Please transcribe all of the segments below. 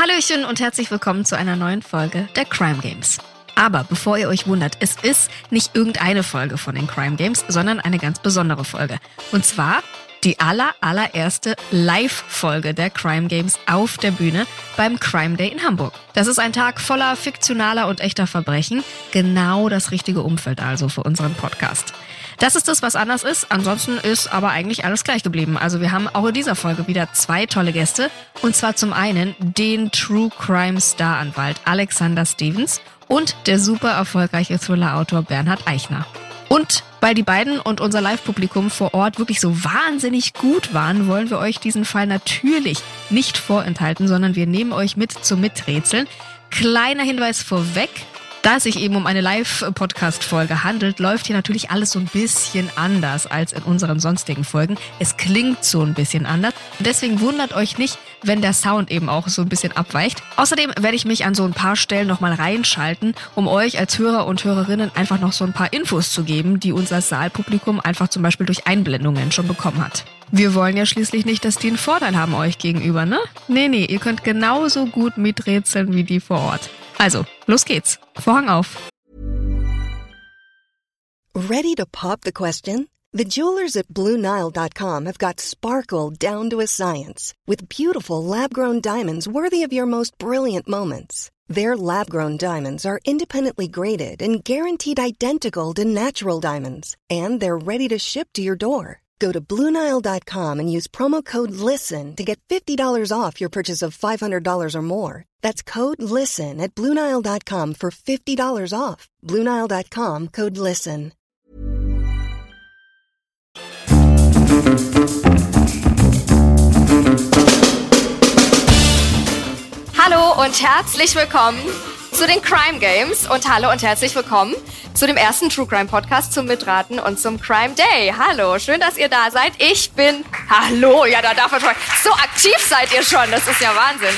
Hallöchen und herzlich willkommen zu einer neuen Folge der Crime Games. Aber bevor ihr euch wundert, es ist nicht irgendeine Folge von den Crime Games, sondern eine ganz besondere Folge. Und zwar die aller, allererste Live-Folge der Crime Games auf der Bühne beim Crime Day in Hamburg. Das ist ein Tag voller fiktionaler und echter Verbrechen. Genau das richtige Umfeld also für unseren Podcast. Das ist das, was anders ist. Ansonsten ist aber eigentlich alles gleich geblieben. Also wir haben auch in dieser Folge wieder zwei tolle Gäste. Und zwar zum einen den True Crime Star-Anwalt Alexander Stevens und der super erfolgreiche Thriller-Autor Bernhard Eichner. Und weil die beiden und unser Live-Publikum vor Ort wirklich so wahnsinnig gut waren, wollen wir euch diesen Fall natürlich nicht vorenthalten, sondern wir nehmen euch mit zum Miträtseln. Kleiner Hinweis vorweg. Da es sich eben um eine Live-Podcast-Folge handelt, läuft hier natürlich alles so ein bisschen anders als in unseren sonstigen Folgen. Es klingt so ein bisschen anders. Deswegen wundert euch nicht, wenn der Sound eben auch so ein bisschen abweicht. Außerdem werde ich mich an so ein paar Stellen nochmal reinschalten, um euch als Hörer und Hörerinnen einfach noch so ein paar Infos zu geben, die unser Saalpublikum einfach zum Beispiel durch Einblendungen schon bekommen hat. Wir wollen ja schließlich nicht, dass die einen Vorteil haben euch gegenüber, ne? Nee, nee, ihr könnt genauso gut miträtseln wie die vor Ort. Also, los geht's. Vorhang auf. Ready to pop the question? The jewelers at BlueNile.com have got sparkle down to a science with beautiful lab-grown diamonds worthy of your most brilliant moments. Their lab-grown diamonds are independently graded and guaranteed identical to natural diamonds, and they're ready to ship to your door. Go to BlueNile.com and use promo code LISTEN to get $50 off your purchase of $500 or more. That's code LISTEN at BlueNile.com for $50 off. BlueNile.com code LISTEN. Hallo und herzlich willkommen zu den Crime Games und hallo und herzlich willkommen zu dem ersten True Crime Podcast zum Mitraten und zum Crime Day. Hallo, schön, dass ihr da seid. Ich bin, hallo, ja, da darf man schon, so aktiv seid ihr schon, das ist ja Wahnsinn.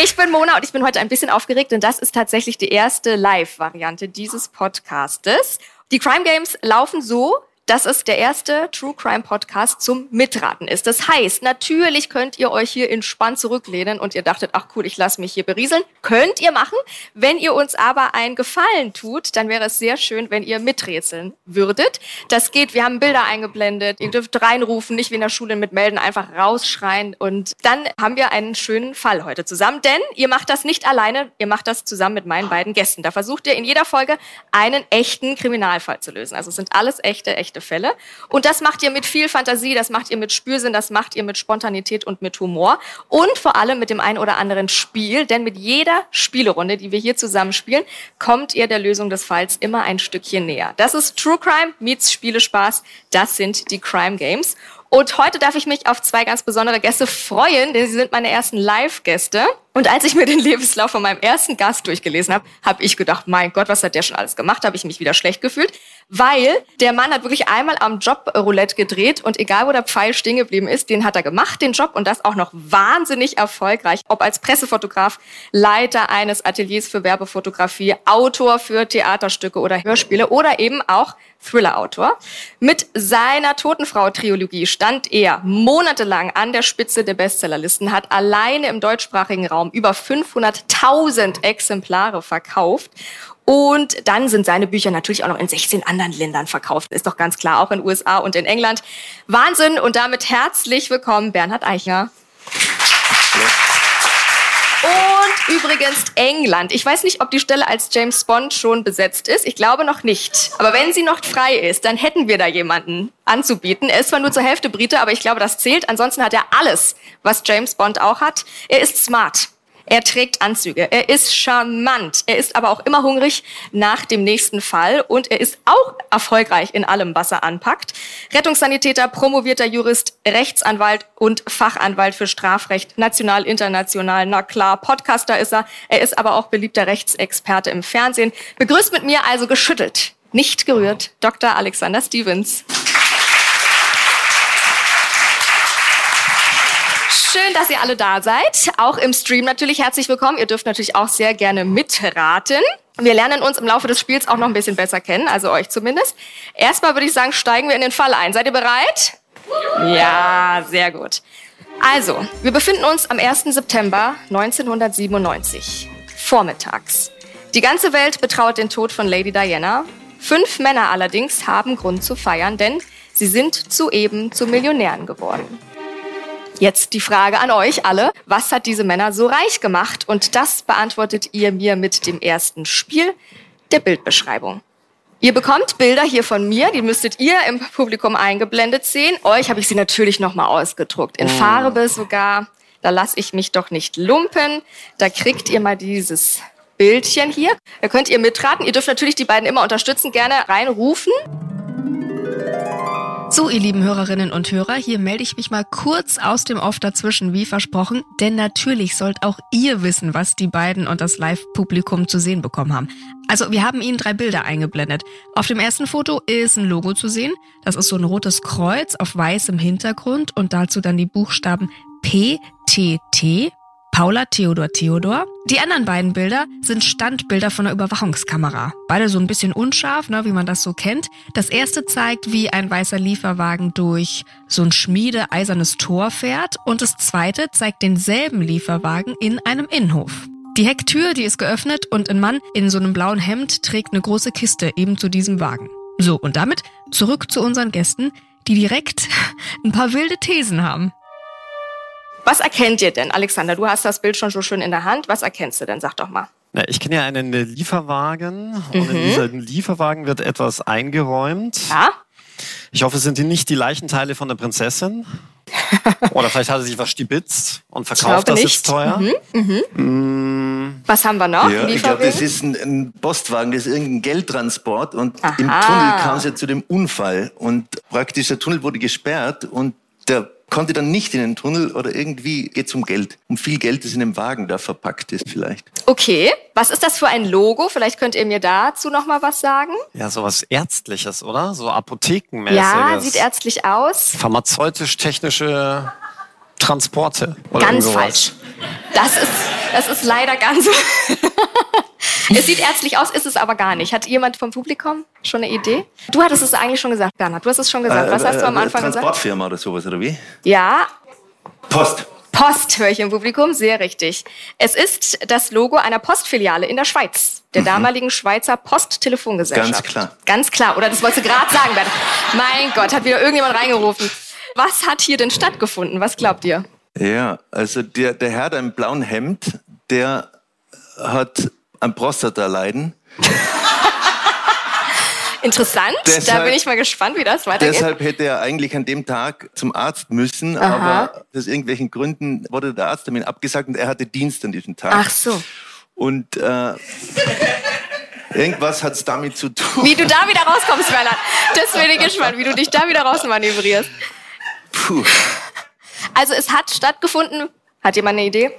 Ich bin Mona und ich bin heute ein bisschen aufgeregt, denn das ist tatsächlich die erste Live-Variante dieses Podcastes. Die Crime Games laufen so, dass es der erste True Crime Podcast zum Mitraten ist. Das heißt, natürlich könnt ihr euch hier entspannt zurücklehnen und ihr dachtet, ach cool, ich lasse mich hier berieseln. Könnt ihr machen. Wenn ihr uns aber einen Gefallen tut, dann wäre es sehr schön, wenn ihr miträtseln würdet. Das geht, wir haben Bilder eingeblendet, ihr dürft reinrufen, nicht wie in der Schule mit melden, einfach rausschreien und dann haben wir einen schönen Fall heute zusammen, denn ihr macht das nicht alleine, ihr macht das zusammen mit meinen beiden Gästen. Da versucht ihr in jeder Folge einen echten Kriminalfall zu lösen. Also es sind alles echte, echte echte Fälle. Und das macht ihr mit viel Fantasie, das macht ihr mit Spürsinn, das macht ihr mit Spontanität und mit Humor und vor allem mit dem ein oder anderen Spiel, denn mit jeder Spielerunde, die wir hier zusammen spielen, kommt ihr der Lösung des Falls immer ein Stückchen näher. Das ist True Crime meets Spielespaß, das sind die Crime Games. Und heute darf ich mich auf zwei ganz besondere Gäste freuen, denn sie sind meine ersten Live-Gäste. Und als ich mir den Lebenslauf von meinem ersten Gast durchgelesen habe, habe ich gedacht, mein Gott, was hat der schon alles gemacht? Habe ich mich wieder schlecht gefühlt, weil der Mann hat wirklich einmal am Job Roulette gedreht und egal wo der Pfeil stehen geblieben ist, den hat er gemacht, den Job und das auch noch wahnsinnig erfolgreich. Ob als Pressefotograf, Leiter eines Ateliers für Werbefotografie, Autor für Theaterstücke oder Hörspiele oder eben auch Thriller-Autor. Mit seiner Totenfrau-Triologie stand er monatelang an der Spitze der Bestsellerlisten, hat alleine im deutschsprachigen Raum Raum über 500.000 Exemplare verkauft. Und dann sind seine Bücher natürlich auch noch in 16 anderen Ländern verkauft. Ist doch ganz klar, auch in USA und in England. Wahnsinn und damit herzlich willkommen, Bernhard Eichner. Und übrigens England. Ich weiß nicht, ob die Stelle als James Bond schon besetzt ist. Ich glaube noch nicht. Aber wenn sie noch frei ist, dann hätten wir da jemanden anzubieten. Er ist zwar nur zur Hälfte Brite, aber ich glaube, das zählt. Ansonsten hat er alles, was James Bond auch hat. Er ist smart. Er trägt Anzüge. Er ist charmant. Er ist aber auch immer hungrig nach dem nächsten Fall. Und er ist auch erfolgreich in allem, was er anpackt. Rettungssanitäter, promovierter Jurist, Rechtsanwalt und Fachanwalt für Strafrecht, national, international. Na klar, Podcaster ist er. Er ist aber auch beliebter Rechtsexperte im Fernsehen. Begrüßt mit mir also geschüttelt, nicht gerührt, Dr. Alexander Stevens. Schön, dass ihr alle da seid. Auch im Stream natürlich herzlich willkommen. Ihr dürft natürlich auch sehr gerne mitraten. Wir lernen uns im Laufe des Spiels auch noch ein bisschen besser kennen, also euch zumindest. Erstmal würde ich sagen, steigen wir in den Fall ein. Seid ihr bereit? Ja, sehr gut. Also, wir befinden uns am 1. September 1997, vormittags. Die ganze Welt betraut den Tod von Lady Diana. Fünf Männer allerdings haben Grund zu feiern, denn sie sind soeben zu Millionären geworden. Jetzt die Frage an euch alle. Was hat diese Männer so reich gemacht? Und das beantwortet ihr mir mit dem ersten Spiel der Bildbeschreibung. Ihr bekommt Bilder hier von mir, die müsstet ihr im Publikum eingeblendet sehen. Euch habe ich sie natürlich nochmal ausgedruckt, in oh. Farbe sogar. Da lasse ich mich doch nicht lumpen. Da kriegt ihr mal dieses Bildchen hier. Da könnt ihr mitraten. Ihr dürft natürlich die beiden immer unterstützen, gerne reinrufen. So, ihr lieben Hörerinnen und Hörer, hier melde ich mich mal kurz aus dem Off dazwischen, wie versprochen, denn natürlich sollt auch ihr wissen, was die beiden und das Live-Publikum zu sehen bekommen haben. Also, wir haben Ihnen drei Bilder eingeblendet. Auf dem ersten Foto ist ein Logo zu sehen. Das ist so ein rotes Kreuz auf weißem Hintergrund und dazu dann die Buchstaben PTT Paula Theodor Theodor. Die anderen beiden Bilder sind Standbilder von einer Überwachungskamera. Beide so ein bisschen unscharf, ne, wie man das so kennt. Das erste zeigt, wie ein weißer Lieferwagen durch so ein schmiedeeisernes Tor fährt und das zweite zeigt denselben Lieferwagen in einem Innenhof. Die Hecktür, die ist geöffnet und ein Mann in so einem blauen Hemd trägt eine große Kiste eben zu diesem Wagen. So, und damit zurück zu unseren Gästen, die direkt ein paar wilde Thesen haben. Was erkennt ihr denn, Alexander? Du hast das Bild schon so schön in der Hand. Was erkennst du denn? Sag doch mal. Na, ich kenne ja einen Lieferwagen mhm. und in mhm. diesem Lieferwagen wird etwas eingeräumt. Ja. Ich hoffe, es sind nicht die Leichenteile von der Prinzessin. Oder vielleicht hat er sich was stibitzt und verkauft das nicht. jetzt teuer. Mhm. Mhm. Mm. Was haben wir noch? Ja, ich glaube, das ist ein, ein, Postwagen, das ist irgendein Geldtransport und Aha. im Tunnel kam es ja zu dem Unfall und praktisch der Tunnel wurde gesperrt und der konnte dann nicht in den Tunnel oder irgendwie geht es um Geld. Um viel Geld, das in dem Wagen da verpackt ist vielleicht. Okay, was ist das für ein Logo? Vielleicht könnt ihr mir dazu noch mal was sagen. Ja, sowas Ärztliches, oder? So Apothekenmäßiges. Ja, sieht ärztlich aus. Pharmazeutisch-technische Transporte. Oder ganz falsch. Das ist, das ist leider ganz... es sieht ärztlich aus, ist es aber gar nicht. Hat jemand vom Publikum schon eine Idee? Du hattest es eigentlich schon gesagt, Bernhard. Du hast es schon gesagt. Was hast du am äh, Anfang gesagt? Transportfirma oder sowas, oder wie? Ja. Post. Post höre ich im Publikum, sehr richtig. Es ist das Logo einer Postfiliale in der Schweiz, der mhm. damaligen Schweizer Posttelefongesellschaft. Ganz klar. Ganz klar. Oder das wolltest du gerade sagen, Bernhard. Mein Gott, hat wieder irgendjemand reingerufen. Was hat hier denn stattgefunden? Was glaubt ihr? Ja, also der, der Herr da im blauen Hemd, der hat an Prostata-Leiden. Interessant, deshalb, da bin ich mal gespannt, wie das weitergeht. Deshalb hätte er eigentlich an dem Tag zum Arzt müssen, Aha. aber aus irgendwelchen Gründen wurde der Arzttermin abgesagt und er hatte Dienst an diesem Tag. Ach so. Und äh, irgendwas hat es damit zu tun. Wie du da wieder rauskommst, Bernhard. Das bin ich gespannt, wie du dich da wieder rausmanövrierst. Puh. Also es hat stattgefunden. Hat jemand eine Idee?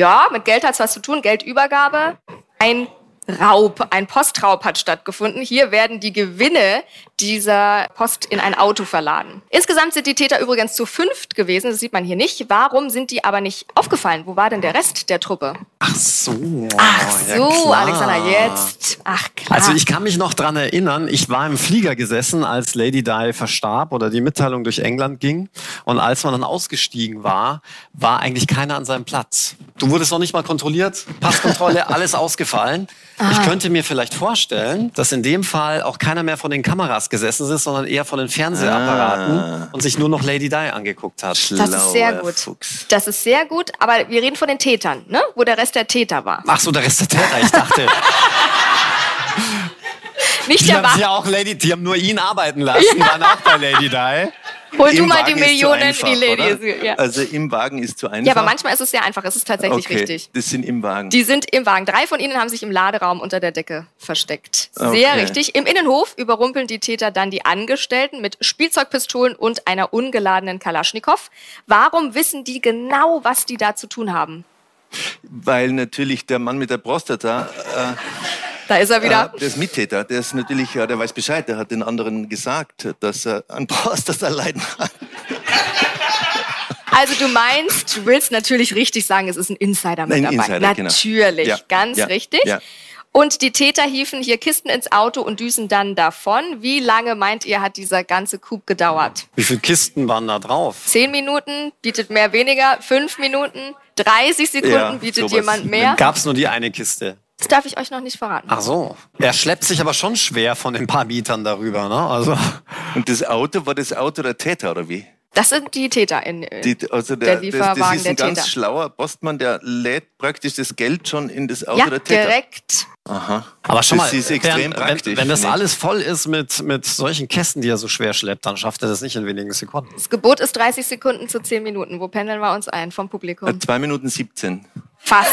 Ja, mit Geld hat es was zu tun, Geldübergabe. Ein Raub, ein Postraub hat stattgefunden. Hier werden die Gewinne dieser Post in ein Auto verladen. Insgesamt sind die Täter übrigens zu fünft gewesen, das sieht man hier nicht. Warum sind die aber nicht aufgefallen? Wo war denn der Rest der Truppe? Ach so. Ach so, ja Alexander, jetzt. Ach klar. Also ich kann mich noch dran erinnern, ich war im Flieger gesessen, als Lady Di verstarb oder die Mitteilung durch England ging. Und als man dann ausgestiegen war, war eigentlich keiner an seinem Platz. Du wurdest noch nicht mal kontrolliert, Passkontrolle, alles ausgefallen. Aha. Ich könnte mir vielleicht vorstellen, dass in dem Fall auch keiner mehr von den Kameras gesessen ist, sondern eher von den Fernsehapparaten ah. und sich nur noch Lady Di angeguckt hat. Schlauer das ist sehr gut. Fuchs. Das ist sehr gut, aber wir reden von den Tätern, ne? wo der Rest der Täter war. Ach so, der Rest der Täter, ich dachte. Nicht die der haben ja auch Lady, die haben nur ihn arbeiten lassen, ja. waren auch bei Lady Di. Hol du mal die Millionen, einfach, die Lady. Ja. Also im Wagen ist zu einfach. Ja, aber manchmal ist es sehr einfach. Es ist tatsächlich okay, richtig. Das sind im Wagen. Die sind im Wagen. Drei von ihnen haben sich im Laderaum unter der Decke versteckt. Sehr okay. richtig. Im Innenhof überrumpeln die Täter dann die Angestellten mit Spielzeugpistolen und einer ungeladenen Kalaschnikow. Warum wissen die genau, was die da zu tun haben? Weil natürlich der Mann mit der Prostata. Äh, da ist er wieder. Äh, der ist Mittäter. Der ist natürlich, ja, der weiß Bescheid. Der hat den anderen gesagt, dass er an Prostata leiden hat. Also du meinst, du willst natürlich richtig sagen, es ist ein Insider mit ein dabei. Insider, genau. natürlich, genau. ganz ja, richtig. Ja. Und die Täter hiefen hier Kisten ins Auto und düsen dann davon. Wie lange meint ihr, hat dieser ganze Coup gedauert? Wie viele Kisten waren da drauf? Zehn Minuten bietet mehr weniger, fünf Minuten, 30 Sekunden Ja, bietet sowas. jemand mehr. Gab es nur die eine Kiste? Das darf ich euch noch nicht verraten. Ach so. Er schleppt sich aber schon schwer von den paar Metern darüber, ne? Also. Und das Auto, war das Auto der Täter oder wie? Das sind die Täter in. Die, also Der der, Lieferwagen das ist ein der ganz Täter. schlauer Postmann, der lädt praktisch das Geld schon in das Auto ja, der Täter. direkt. Aha. Aber schon das mal, ist extrem wenn, praktisch. wenn, wenn das alles voll ist mit, mit solchen Kästen, die er so schwer schleppt, dann schafft er das nicht in wenigen Sekunden. Das Gebot ist 30 Sekunden zu 10 Minuten. Wo pendeln wir uns ein vom Publikum? Äh, Zwei Minuten 17. Fast.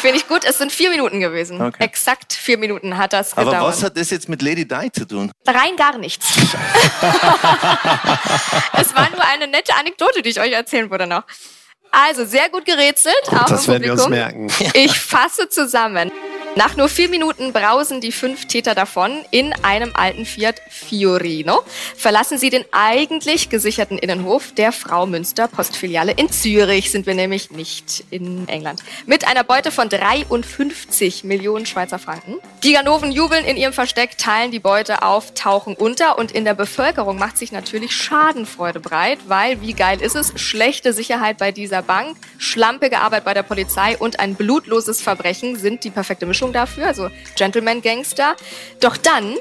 Finde ich gut. Es sind vier Minuten gewesen. Okay. Exakt vier Minuten hat das Aber gedauert. was hat das jetzt mit Lady Di zu tun? Rein gar nichts. es war nur eine nette Anekdote, die ich euch erzählen würde noch. Also, sehr gut gerätselt, auch das werden wir uns merken. Ich fasse zusammen. Nach nur vier Minuten brausen die fünf Täter davon in einem alten Fiat Fiorino. Verlassen sie den eigentlich gesicherten Innenhof der Frau Münster Postfiliale in Zürich. Sind wir nämlich nicht in England. Mit einer Beute von 53 Millionen Schweizer Franken. Die Ganoven jubeln in ihrem Versteck, teilen die Beute auf, tauchen unter und in der Bevölkerung macht sich natürlich Schadenfreude breit, weil wie geil ist es? Schlechte Sicherheit bei dieser Bank, schlampige Arbeit bei der Polizei und ein blutloses Verbrechen sind die perfekte Mischung dafür, also Gentleman Gangster. Doch dann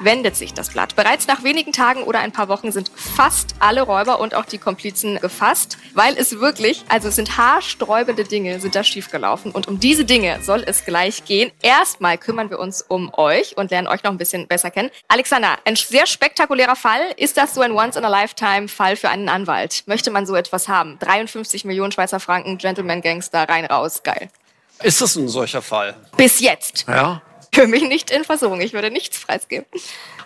wendet sich das Blatt. Bereits nach wenigen Tagen oder ein paar Wochen sind fast alle Räuber und auch die Komplizen gefasst, weil es wirklich, also es sind haarsträubende Dinge, sind da schiefgelaufen. Und um diese Dinge soll es gleich gehen. Erstmal kümmern wir uns um euch und lernen euch noch ein bisschen besser kennen. Alexander, ein sehr spektakulärer Fall. Ist das so ein Once-in-a-Lifetime-Fall für einen Anwalt? Möchte man so etwas haben? 53 Millionen Schweizer Franken, Gentleman-Gangster, rein, raus, geil. Ist das ein solcher Fall? Bis jetzt. Ja. Für mich nicht in Versuchung. Ich würde nichts preisgeben.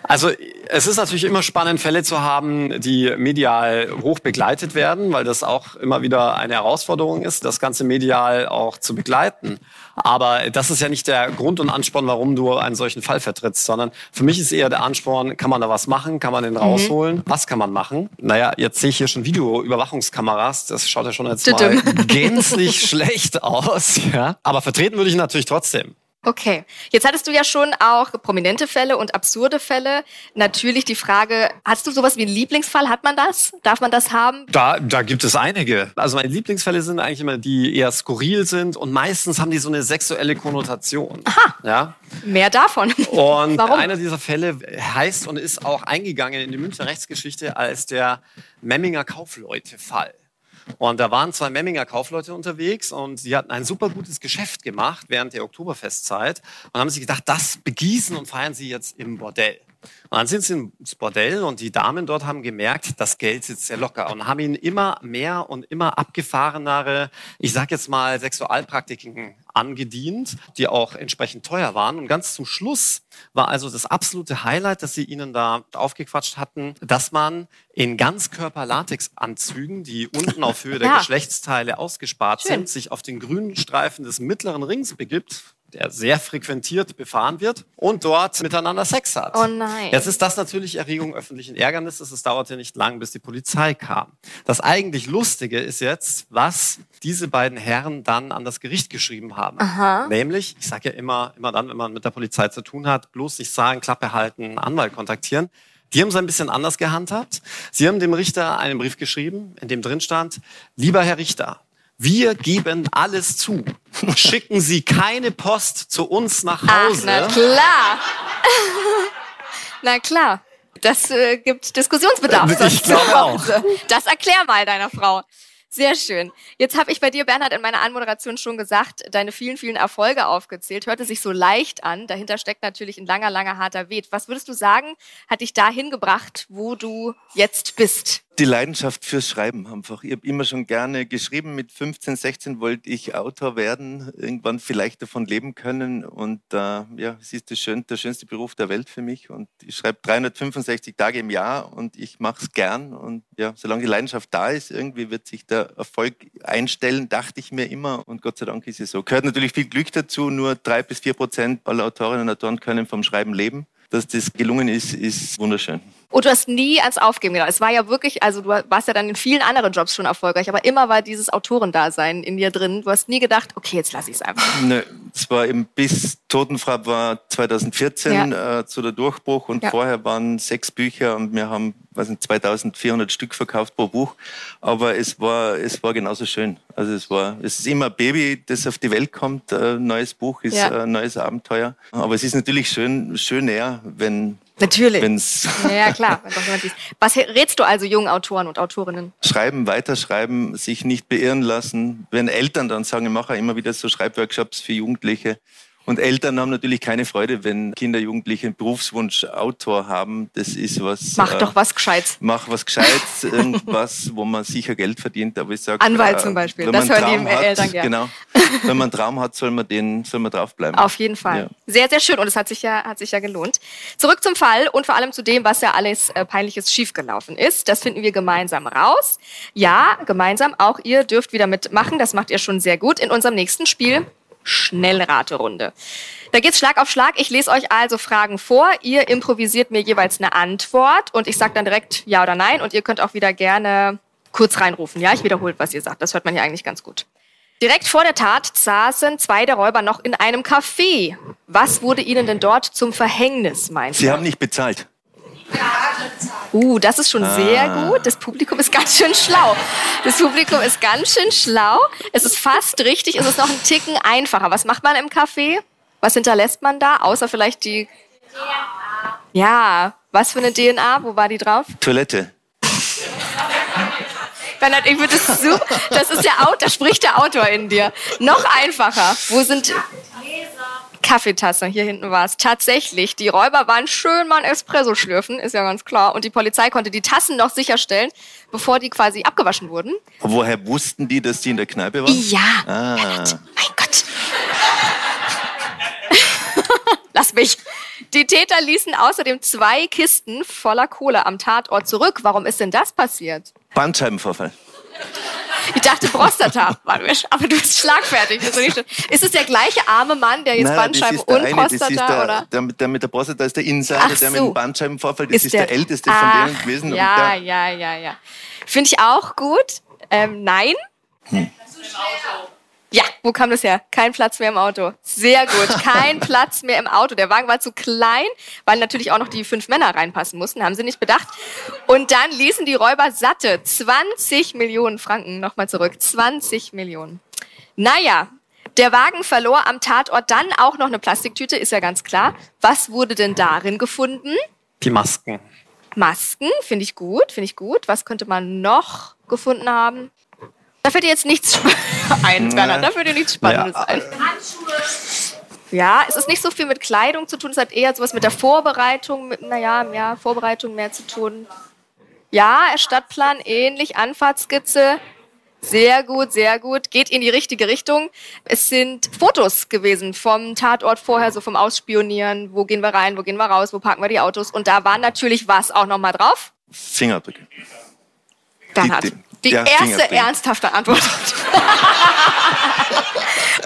Also es ist natürlich immer spannend, Fälle zu haben, die medial hoch begleitet werden, weil das auch immer wieder eine Herausforderung ist, das Ganze medial auch zu begleiten. Aber das ist ja nicht der Grund und Ansporn, warum du einen solchen Fall vertrittst, sondern für mich ist eher der Ansporn, kann man da was machen, kann man den rausholen, was kann man machen? Naja, jetzt sehe ich hier schon Videoüberwachungskameras, das schaut ja schon jetzt mal gänzlich schlecht aus. Ja? Aber vertreten würde ich natürlich trotzdem. Okay, jetzt hattest du ja schon auch prominente Fälle und absurde Fälle. Natürlich die Frage, hast du sowas wie einen Lieblingsfall? Hat man das? Darf man das haben? Da, da gibt es einige. Also meine Lieblingsfälle sind eigentlich immer die, eher skurril sind und meistens haben die so eine sexuelle Konnotation. Aha. Ja. Mehr davon. Und Warum? einer dieser Fälle heißt und ist auch eingegangen in die Münchner Rechtsgeschichte als der Memminger Kaufleute-Fall. Und da waren zwei Memminger Kaufleute unterwegs und sie hatten ein super gutes Geschäft gemacht während der Oktoberfestzeit und haben sich gedacht, das begießen und feiern sie jetzt im Bordell. Und dann sind sie ins Bordell und die Damen dort haben gemerkt, das Geld sitzt sehr locker und haben ihnen immer mehr und immer abgefahrenere, ich sag jetzt mal, Sexualpraktiken angedient, die auch entsprechend teuer waren. Und ganz zum Schluss war also das absolute Highlight, dass sie ihnen da aufgequatscht hatten, dass man in Ganzkörper-Latex-Anzügen, die unten auf Höhe der Ja. Geschlechtsteile ausgespart Schön. sind, sich auf den grünen Streifen des mittleren Rings begibt, der sehr frequentiert befahren wird und dort miteinander Sex hat. Oh nein. Jetzt ist das natürlich Erregung öffentlichen Ärgernisses. Es dauerte nicht lang, bis die Polizei kam. Das eigentlich Lustige ist jetzt, was diese beiden Herren dann an das Gericht geschrieben haben. Nämlich, ich sage ja immer, immer dann, wenn man mit der Polizei zu tun hat, bloß nicht sagen, Klappe halten, Anwalt kontaktieren. Die haben es ein bisschen anders gehandhabt. Sie haben dem Richter einen Brief geschrieben, in dem drin stand, lieber Herr Richter, wir geben alles zu. Schicken Sie keine Post zu uns nach Ach, Hause. na klar. na klar. Das äh, gibt Diskussionsbedarf. Ich sonst glaube auch. Das erklär mal deiner Frau. Sehr schön. Jetzt habe ich bei dir, Bernhard, in meiner Anmoderation schon gesagt, deine vielen, vielen Erfolge aufgezählt. Hörte sich so leicht an. Dahinter steckt natürlich ein langer, langer, harter Weg. Was würdest du sagen, hat dich dahin gebracht, wo du jetzt bist? Die Leidenschaft fürs Schreiben einfach. Ich habe immer schon gerne geschrieben. Mit 15, 16 wollte ich Autor werden, irgendwann vielleicht davon leben können. Und äh, ja, es ist schön, der schönste Beruf der Welt für mich. Und ich schreibe 365 Tage im Jahr und ich mache es gern. Und ja, solange die Leidenschaft da ist, irgendwie wird sich der Erfolg einstellen, dachte ich mir immer. Und Gott sei Dank ist es so. Gehört natürlich viel Glück dazu. Nur drei bis vier Prozent aller Autorinnen und Autoren können vom Schreiben leben. Dass das gelungen ist, ist wunderschön. Und du hast nie ans Aufgeben gedacht. Es war ja wirklich, also du warst ja dann in vielen anderen Jobs schon erfolgreich, aber immer war dieses Autorendasein in dir drin. Du hast nie gedacht, okay, jetzt lass ich es einfach. Nö, Es war eben bis Totenfrau war 2014 ja. äh, zu der Durchbruch und ja. vorher waren sechs Bücher und wir haben weiß nicht, 2400 Stück verkauft pro Buch. Aber es war, es war genauso schön. Also es war, es ist immer ein Baby, das auf die Welt kommt. Ein neues Buch ist ja. ein neues Abenteuer. Aber es ist natürlich schön, schön eher, wenn Natürlich. Wenn's ja, klar. Was rätst du also jungen Autoren und Autorinnen? Schreiben, weiterschreiben, sich nicht beirren lassen. Wenn Eltern dann sagen, ich mache immer wieder so Schreibworkshops für Jugendliche, und Eltern haben natürlich keine Freude, wenn Kinder, Jugendliche einen Berufswunsch Autor haben. Das ist was. Mach äh, doch was Gescheites. Mach was Gescheites, irgendwas, wo man sicher Geld verdient. Aber ich sag, Anwalt äh, zum Beispiel. Das hören die hat, Eltern gerne. Genau. Wenn man einen Traum hat, soll man den, soll man draufbleiben. Auf jeden Fall. Ja. Sehr, sehr schön. Und es hat sich ja, hat sich ja gelohnt. Zurück zum Fall und vor allem zu dem, was ja alles äh, peinliches schiefgelaufen ist. Das finden wir gemeinsam raus. Ja, gemeinsam. Auch ihr dürft wieder mitmachen. Das macht ihr schon sehr gut in unserem nächsten Spiel. Schnellraterunde. Da geht's Schlag auf Schlag. Ich lese euch also Fragen vor. Ihr improvisiert mir jeweils eine Antwort und ich sage dann direkt ja oder nein und ihr könnt auch wieder gerne kurz reinrufen. Ja, ich wiederhole, was ihr sagt. Das hört man ja eigentlich ganz gut. Direkt vor der Tat saßen zwei der Räuber noch in einem Café. Was wurde ihnen denn dort zum Verhängnis, meinst du? Sie haben nicht bezahlt. Uh, das ist schon ah. sehr gut. Das Publikum ist ganz schön schlau. Das Publikum ist ganz schön schlau. Es ist fast richtig. Es ist noch ein Ticken einfacher. Was macht man im Café? Was hinterlässt man da? Außer vielleicht die. DNA. Ja, was für eine DNA? Wo war die drauf? Toilette. Bernhard, ich würde es so. Das ist der Autor, da spricht der Autor in dir. Noch einfacher. Wo sind. Kaffeetasse, hier hinten war es. Tatsächlich, die Räuber waren schön mal ein Espresso schlürfen, ist ja ganz klar. Und die Polizei konnte die Tassen noch sicherstellen, bevor die quasi abgewaschen wurden. Woher wussten die, dass die in der Kneipe waren? Ja. Ah. Mein Gott. Lass mich. Die Täter ließen außerdem zwei Kisten voller Kohle am Tatort zurück. Warum ist denn das passiert? Bandscheibenvorfall. Ich dachte Prostata, aber du bist schlagfertig. Ist, ist es der gleiche arme Mann, der jetzt Nein, Bandscheiben und eine, Prostata der, oder? Der, der, mit der Prostata ist der Insider, so. der mit dem Bandscheibenvorfall, das ist, ist der, der, älteste ach, von denen gewesen. Ja, ja, ja, ja. Finde ich auch gut. Ähm, nein. Hm. Ja, wo kam das her? Kein Platz mehr im Auto. Sehr gut. Kein Platz mehr im Auto. Der Wagen war zu klein, weil natürlich auch noch die fünf Männer reinpassen mussten. Haben sie nicht bedacht. Und dann ließen die Räuber satte 20 Millionen Franken. Nochmal zurück. 20 Millionen. Naja, der Wagen verlor am Tatort dann auch noch eine Plastiktüte, ist ja ganz klar. Was wurde denn darin gefunden? Die Masken. Masken, finde ich gut, finde ich gut. Was könnte man noch gefunden haben? Da fällt dir jetzt nichts ein, Bernhard. Da fällt dir nichts Spannendes ja. ein. Ja, es ist nicht so viel mit Kleidung zu tun, es hat eher sowas mit der Vorbereitung, mit, naja, ja, Vorbereitung mehr zu tun. Ja, Stadtplan ähnlich, Anfahrtskizze. Sehr gut, sehr gut. Geht in die richtige Richtung. Es sind Fotos gewesen vom Tatort vorher, so vom Ausspionieren. Wo gehen wir rein, wo gehen wir raus, wo parken wir die Autos? Und da war natürlich was auch nochmal drauf? Fingerabdrücke. Bernhard die ja, erste ernsthafte Antwort.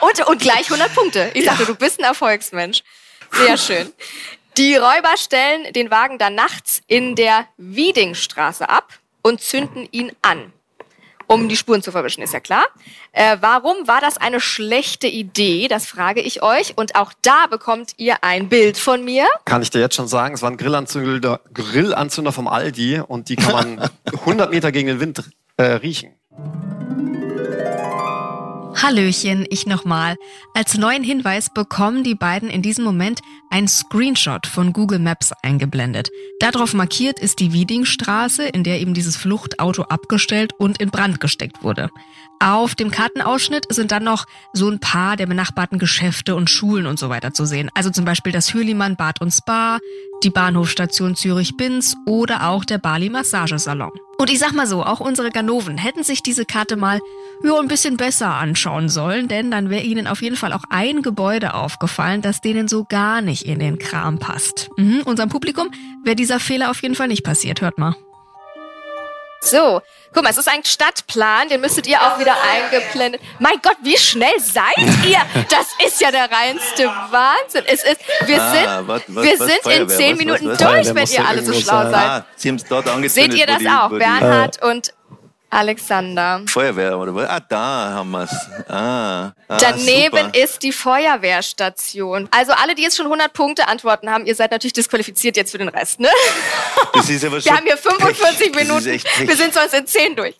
und, und gleich 100 Punkte. Ich sagte, du bist ein Erfolgsmensch. Sehr schön. Die Räuber stellen den Wagen dann nachts in der Wiedingstraße ab und zünden ihn an. Um die Spuren zu verwischen, ist ja klar. Äh, warum war das eine schlechte Idee? Das frage ich euch. Und auch da bekommt ihr ein Bild von mir. Kann ich dir jetzt schon sagen, es war ein Grillanzünder, Grillanzünder vom Aldi und die kann man 100 Meter gegen den Wind äh, riechen. Hallöchen, ich nochmal. Als neuen Hinweis bekommen die beiden in diesem Moment ein Screenshot von Google Maps eingeblendet. Darauf markiert ist die Wiedingstraße, in der eben dieses Fluchtauto abgestellt und in Brand gesteckt wurde. Auf dem Kartenausschnitt sind dann noch so ein paar der benachbarten Geschäfte und Schulen und so weiter zu sehen. Also zum Beispiel das Hürlimann Bad und Spa, die Bahnhofstation Zürich-Binz oder auch der Bali Massagesalon. Und ich sag mal so, auch unsere Ganoven hätten sich diese Karte mal ja, ein bisschen besser anschauen sollen, denn dann wäre ihnen auf jeden Fall auch ein Gebäude aufgefallen, das denen so gar nicht in den Kram passt. Mhm, unserem Publikum wäre dieser Fehler auf jeden Fall nicht passiert, hört mal. So, guck mal, es ist ein Stadtplan, den müsstet ihr auch wieder eingeblendet. Mein Gott, wie schnell seid ihr? Das ist ja der reinste Wahnsinn. Es ist, wir ah, sind, ah, was, was, wir was, sind Feuerwehr, in zehn Minuten durch, wenn ihr alle so schlau seid. Ah, Seht ihr das auch, Bernhard und Alexander. Feuerwehr oder was? Ah, da haben wir es. Ah, ah, Daneben super. ist die Feuerwehrstation. Also alle, die jetzt schon 100 Punkte Antworten haben, ihr seid natürlich disqualifiziert jetzt für den Rest, ne? Das ist aber Wir schon haben hier 45 Pech. Minuten. Wir sind sonst in 10 durch.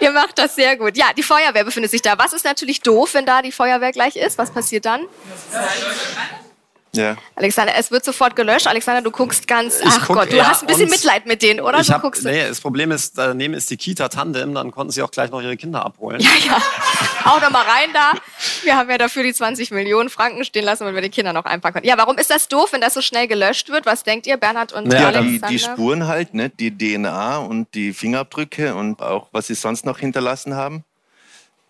Ihr macht das sehr gut. Ja, die Feuerwehr befindet sich da. Was ist natürlich doof, wenn da die Feuerwehr gleich ist? Was passiert dann? Ja. Alexander, es wird sofort gelöscht. Alexander, du guckst ganz. Ach guck, Gott, du ja, hast ein bisschen Mitleid mit denen, oder? Ich Du hab, guckst. nee, das Problem ist, daneben ist die Kita Tandem, dann konnten sie auch gleich noch ihre Kinder abholen. Ja, ja. Auch noch mal rein da. Wir haben ja dafür die 20 Millionen Franken stehen lassen, wenn wir die Kinder noch einpacken können. Ja, warum ist das doof, wenn das so schnell gelöscht wird? Was denkt ihr, Bernhard und Ja, Ja, Alexander? die, die Spuren halt, ne? die DNA und die Fingerabdrücke und auch was sie sonst noch hinterlassen haben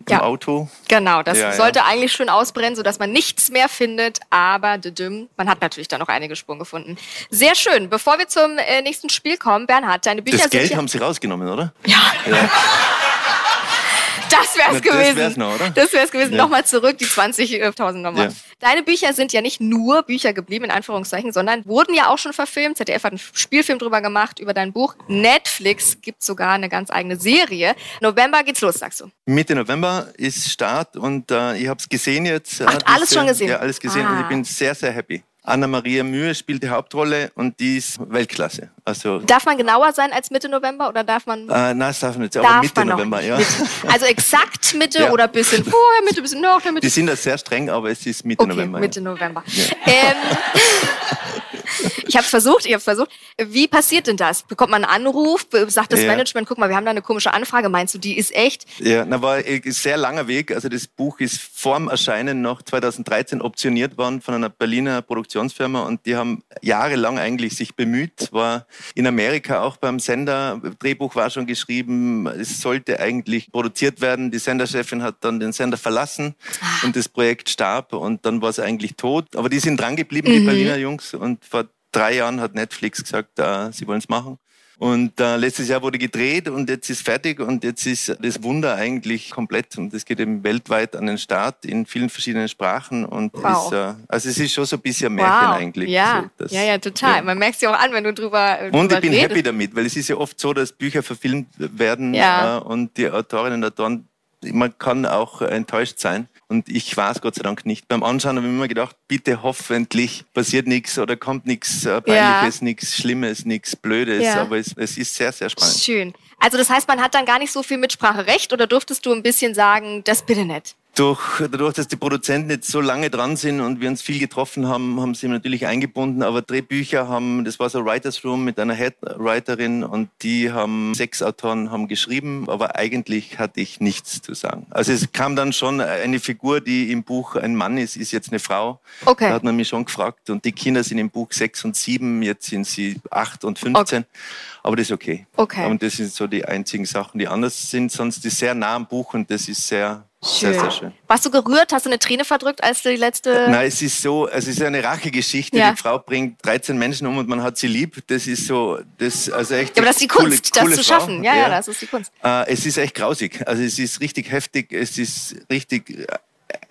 im Ja. Auto. Genau, das Ja, ja. sollte eigentlich schön ausbrennen, sodass man nichts mehr findet. Aber düdüm, man hat natürlich da noch einige Spuren gefunden. Sehr schön. Bevor wir zum äh, nächsten Spiel kommen, Bernhard, deine Bücher Das sind Geld hier. haben sie rausgenommen, oder? ja, Ja. das wär's das gewesen. wär's noch, oder? Das wär's gewesen. Ja. Nochmal zurück, die 20.000 nochmal. Ja. Deine Bücher sind ja nicht nur Bücher geblieben, in Anführungszeichen, sondern wurden ja auch schon verfilmt. ZDF hat einen Spielfilm drüber gemacht, über dein Buch. Netflix gibt sogar eine ganz eigene Serie. November geht's los, sagst du. Mitte November ist Start und äh, ich habe es gesehen jetzt. Ach, alles schon gesehen? Ja, alles gesehen und Ah. ich bin sehr, sehr happy. Anna-Maria Mühe spielt die Hauptrolle und die ist Weltklasse. Also, Darf man genauer sein als Mitte November oder darf man... äh, nein, das darf man nicht, aber darf Mitte November, ja. Also exakt Mitte Ja. oder ein bisschen vorher, Mitte, ein bisschen nach Mitte. Die sind da sehr streng, aber es ist Mitte Okay, November. ja. Mitte November. Ähm, ich habe versucht, ich habe versucht. Wie passiert denn das? Bekommt man einen Anruf? Sagt das Ja. Management, guck mal, wir haben da eine komische Anfrage. Meinst du, die ist echt? Ja, na, war ein sehr langer Weg. Also das Buch ist vorm Erscheinen noch 2013 optioniert worden von einer Berliner Produktionsfirma und die haben jahrelang eigentlich sich bemüht, war in Amerika auch beim Sender, Drehbuch war schon geschrieben, es sollte eigentlich produziert werden. Die Senderchefin hat dann den Sender verlassen und das Projekt starb und dann war es eigentlich tot. Aber die sind dran geblieben, die Berliner Jungs und vor drei Jahren hat Netflix gesagt, äh, sie wollen es machen. Und äh, letztes Jahr wurde gedreht und jetzt ist fertig und jetzt ist das Wunder eigentlich komplett und es geht eben weltweit an den Start in vielen verschiedenen Sprachen und Wow. ist, äh, also es ist schon so ein bisschen Märchen wow. eigentlich. Ja, So, das- ja, ja, total. ja. Man merkt es ja auch an, wenn du drüber, Und drüber ich bin redest. happy damit, weil es ist ja oft so, dass Bücher verfilmt werden Ja. äh, und die Autorinnen und Autoren, man kann auch enttäuscht sein. Und ich war es Gott sei Dank nicht. Beim Anschauen habe ich mir immer gedacht, bitte hoffentlich passiert nichts oder kommt nichts äh, Peinliches, nichts Schlimmes, nichts Blödes. Ja. Aber es, es ist sehr, sehr spannend. Schön. Also das heißt, man hat dann gar nicht so viel Mitspracherecht oder durftest du ein bisschen sagen, das bitte nicht? Durch, dadurch, dass die Produzenten jetzt so lange dran sind und wir uns viel getroffen haben, haben sie natürlich eingebunden. Aber Drehbücher haben, das war so Writers Room mit einer Headwriterin und die haben, sechs Autoren haben geschrieben, aber eigentlich hatte ich nichts zu sagen. Also es kam dann schon eine Figur, die im Buch ein Mann ist, ist jetzt eine Frau. Okay. Da hat man mich schon gefragt. Und die Kinder sind im Buch sechs und sieben, jetzt sind sie acht und 15. Aber das ist okay. Okay. Und das sind so die einzigen Sachen, die anders sind. Sonst ist sehr nah am Buch und das ist sehr, sehr, sehr schön. Warst du gerührt? Hast du eine Träne verdrückt, als du die letzte... Nein, es ist so, es ist eine Rachegeschichte. Ja. Die Frau bringt 13 Menschen um und man hat sie lieb. Das ist so, das, also echt. ja, aber das ist die coole- Kunst, das zu Frau. schaffen. Ja, ja, das ist die Kunst. Äh, es ist echt grausig. Also es ist richtig heftig. Es ist richtig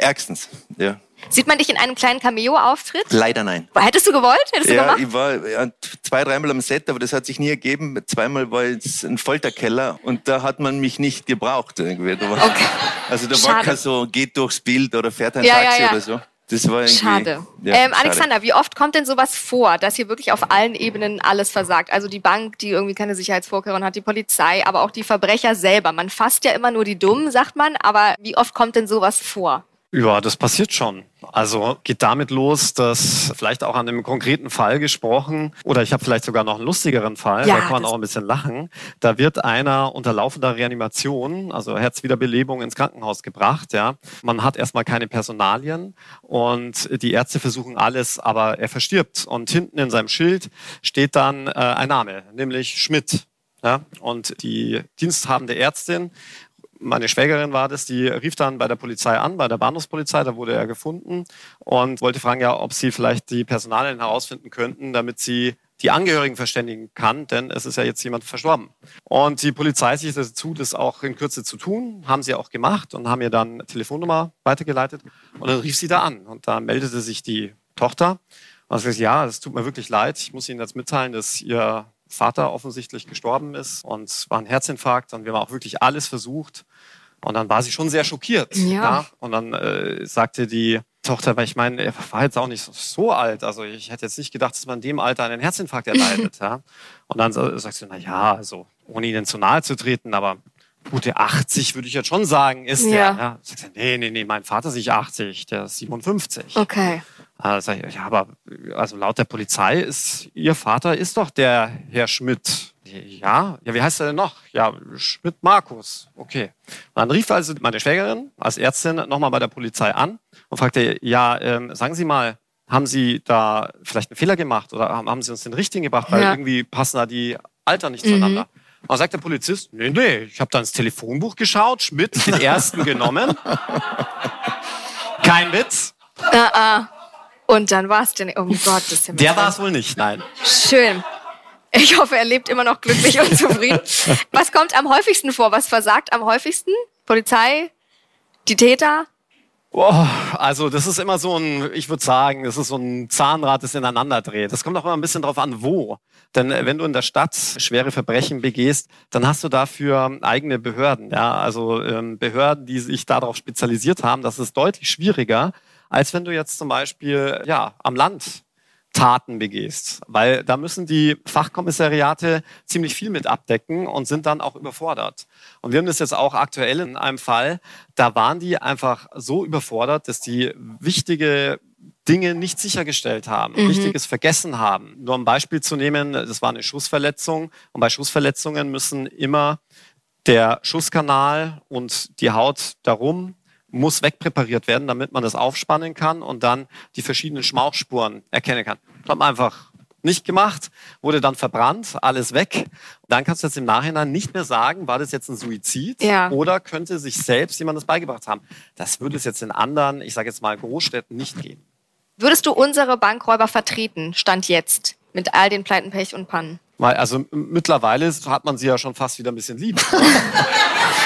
ärgstens. Ja. Sieht man dich in einem kleinen Cameo-Auftritt? Leider nein. Hättest du gewollt? Hättest du Ja, gemacht? ich war ja, zwei, dreimal am Set, aber das hat sich nie ergeben. Zweimal war jetzt ein Folterkeller und da hat man mich nicht gebraucht. Irgendwie. Da war, Okay. Also da Schade. war kein so, geht durchs Bild oder fährt ein Ja, ja, Taxi ja. oder so. Das war irgendwie, Schade. Ja, ähm, schade. Alexander, wie oft kommt denn sowas vor, dass hier wirklich auf allen Ebenen alles versagt? Also die Bank, die irgendwie keine Sicherheitsvorkehrungen hat, die Polizei, aber auch die Verbrecher selber. Man fasst ja immer nur die Dummen, sagt man, aber wie oft kommt denn sowas vor? Ja, das passiert schon. Also geht damit los, dass vielleicht auch an einem konkreten Fall gesprochen, oder ich habe vielleicht sogar noch einen lustigeren Fall, Ja, da kann man auch ein bisschen lachen. Da wird einer unter laufender Reanimation, also Herzwiederbelebung, ins Krankenhaus gebracht. Ja, Man hat erstmal keine Personalien und die Ärzte versuchen alles, aber er verstirbt. Und hinten in seinem Schild steht dann äh, ein Name, nämlich Schmidt. Ja, und die diensthabende Ärztin meine Schwägerin war das, die rief dann bei der Polizei an, bei der Bahnhofspolizei, da wurde er gefunden und wollte fragen, ja, ob sie vielleicht die Personalien herausfinden könnten, damit sie die Angehörigen verständigen kann, denn es ist ja jetzt jemand verstorben. Und die Polizei sich dazu, das auch in Kürze zu tun, haben sie auch gemacht und haben ihr dann eine Telefonnummer weitergeleitet und dann rief sie da an und da meldete sich die Tochter und hat gesagt, ja, es tut mir wirklich leid, ich muss Ihnen jetzt mitteilen, dass Ihr Vater offensichtlich gestorben ist und es war ein Herzinfarkt und wir haben auch wirklich alles versucht. Und dann war sie schon sehr schockiert. Ja. ja? Und dann äh, sagte die Tochter, weil ich meine, er war jetzt auch nicht so, so alt. Also ich hätte jetzt nicht gedacht, dass man in dem Alter einen Herzinfarkt erleidet. ja? Und dann sagst du, na ja, also ohne ihnen zu nahe zu treten, aber gute 80 würde ich jetzt schon sagen, ist Ja. der. Ja? Sagst du, nee, nee, nee, mein Vater ist nicht 80, der ist 57. Okay. Sag ich, ja, aber also laut der Polizei ist Ihr Vater ist doch der Herr Schmidt. Ja, ja, wie heißt er denn noch? Ja, Schmidt Markus. Okay. Dann rief also meine Schwägerin als Ärztin nochmal bei der Polizei an und fragte, ja, ähm, sagen Sie mal, haben Sie da vielleicht einen Fehler gemacht oder haben, Sie uns den richtigen gebracht, weil Ja. irgendwie passen da die Alter nicht zueinander. Und sagt der Polizist, nee, nee, ich habe da ins Telefonbuch geschaut, Schmidt den ersten genommen. Kein Witz. Und dann war es denn, oh Gott, das ist ja Der war es wohl nicht, nein. schön. Ich hoffe, er lebt immer noch glücklich und zufrieden. Was kommt am häufigsten vor? Was versagt am häufigsten? Polizei? Die Täter? Boah, also das ist immer so ein, ich würde sagen, das ist so ein Zahnrad, das ineinander dreht. Das kommt auch immer ein bisschen drauf an, wo. Denn äh, wenn du in der Stadt schwere Verbrechen begehst, dann hast du dafür eigene Behörden. Ja, also ähm, Behörden, die sich darauf spezialisiert haben. Das ist deutlich schwieriger, als wenn du jetzt zum Beispiel ja am Land Taten begehst, weil da müssen die Fachkommissariate ziemlich viel mit abdecken und sind dann auch überfordert. Und wir haben das jetzt auch aktuell in einem Fall, da waren die einfach so überfordert, dass die wichtige Dinge nicht sichergestellt haben, Wichtiges vergessen haben. Nur um ein Beispiel zu nehmen, das war eine Schussverletzung und bei Schussverletzungen müssen immer der Schusskanal und die Haut darum muss wegpräpariert werden, damit man das aufspannen kann und dann die verschiedenen Schmauchspuren erkennen kann. Das hat man einfach nicht gemacht, wurde dann verbrannt, alles weg. Dann kannst du jetzt im Nachhinein nicht mehr sagen, war das jetzt ein Suizid Ja. oder könnte sich selbst jemand das beigebracht haben. Das würde es jetzt in anderen, ich sage jetzt mal Großstädten nicht geben. Würdest du unsere Bankräuber vertreten, Stand jetzt, mit all den Pleiten, Pech und Pannen? Weil, also mittlerweile hat man sie ja schon fast wieder ein bisschen lieb.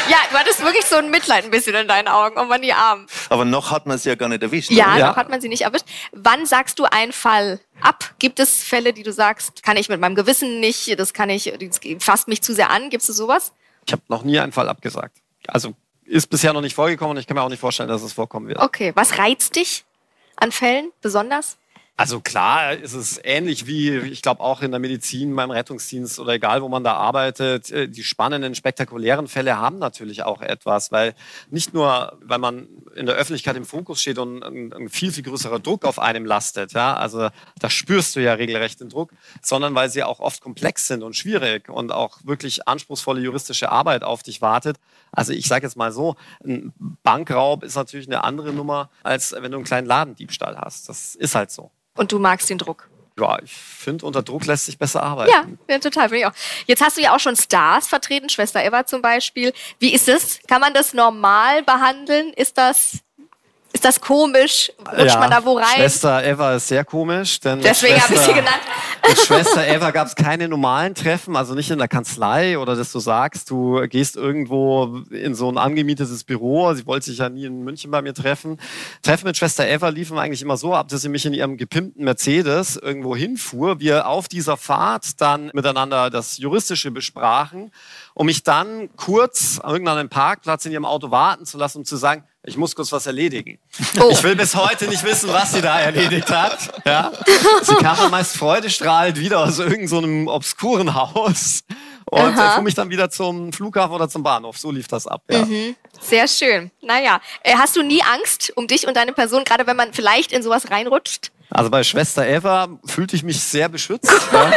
Ja, du hattest wirklich so ein Mitleid ein bisschen in deinen Augen, oh Mann, die Armen. Aber noch hat man es ja gar nicht erwischt. Ja? Ja. noch hat man sie nicht erwischt. Wann sagst du einen Fall ab? Gibt es Fälle, die du sagst, kann ich mit meinem Gewissen nicht, das kann ich, das fasst mich zu sehr an? Gibt es sowas? Ich habe noch nie einen Fall abgesagt. Also ist bisher noch nicht vorgekommen und ich kann mir auch nicht vorstellen, dass es vorkommen wird. Okay, was reizt dich an Fällen besonders? Also klar ist es ähnlich wie, ich glaube auch in der Medizin, beim Rettungsdienst oder egal, wo man da arbeitet. Äh, Die spannenden, spektakulären Fälle haben natürlich auch etwas, weil nicht nur, weil man in der Öffentlichkeit im Fokus steht und ein, viel, viel größerer Druck auf einem lastet, ja, also da spürst du ja regelrecht den Druck, sondern weil sie auch oft komplex sind und schwierig und auch wirklich anspruchsvolle juristische Arbeit auf dich wartet. Also ich sage jetzt mal so, ein Bankraub ist natürlich eine andere Nummer, als wenn du einen kleinen Ladendiebstahl hast. Das ist halt so. Und du magst den Druck. Ja, ich finde, unter Druck lässt sich besser arbeiten. Ja, ja total, finde ich auch. Jetzt hast du ja auch schon Stars vertreten, Schwester Eva zum Beispiel. Wie ist es? Kann man das normal behandeln? Ist das, ist das komisch? Rutscht man da wo rein? Schwester Eva ist sehr komisch, denn Deswegen habe ich sie genannt. Mit Schwester Eva gab es keine normalen Treffen, also nicht in der Kanzlei oder dass du sagst, du gehst irgendwo in so ein angemietetes Büro. Sie wollte sich ja nie in München bei mir treffen. Treffen mit Schwester Eva liefen eigentlich immer so ab, dass sie mich in ihrem gepimpten Mercedes irgendwo hinfuhr. Wir auf dieser Fahrt dann miteinander das Juristische besprachen, um mich dann kurz an irgendeinem Parkplatz in ihrem Auto warten zu lassen, um zu sagen, ich muss kurz was erledigen. Oh. Ich will bis heute nicht wissen, was sie da erledigt hat. Ja? Sie kam meist freudestrahlend wieder aus irgendeinem so obskuren Haus und Aha. fuhr mich dann wieder zum Flughafen oder zum Bahnhof. So lief das ab. Ja. Sehr schön. Naja, äh, hast du nie Angst um dich und deine Person, gerade wenn man vielleicht in sowas reinrutscht? Also bei Schwester Eva fühlte ich mich sehr beschützt. ja.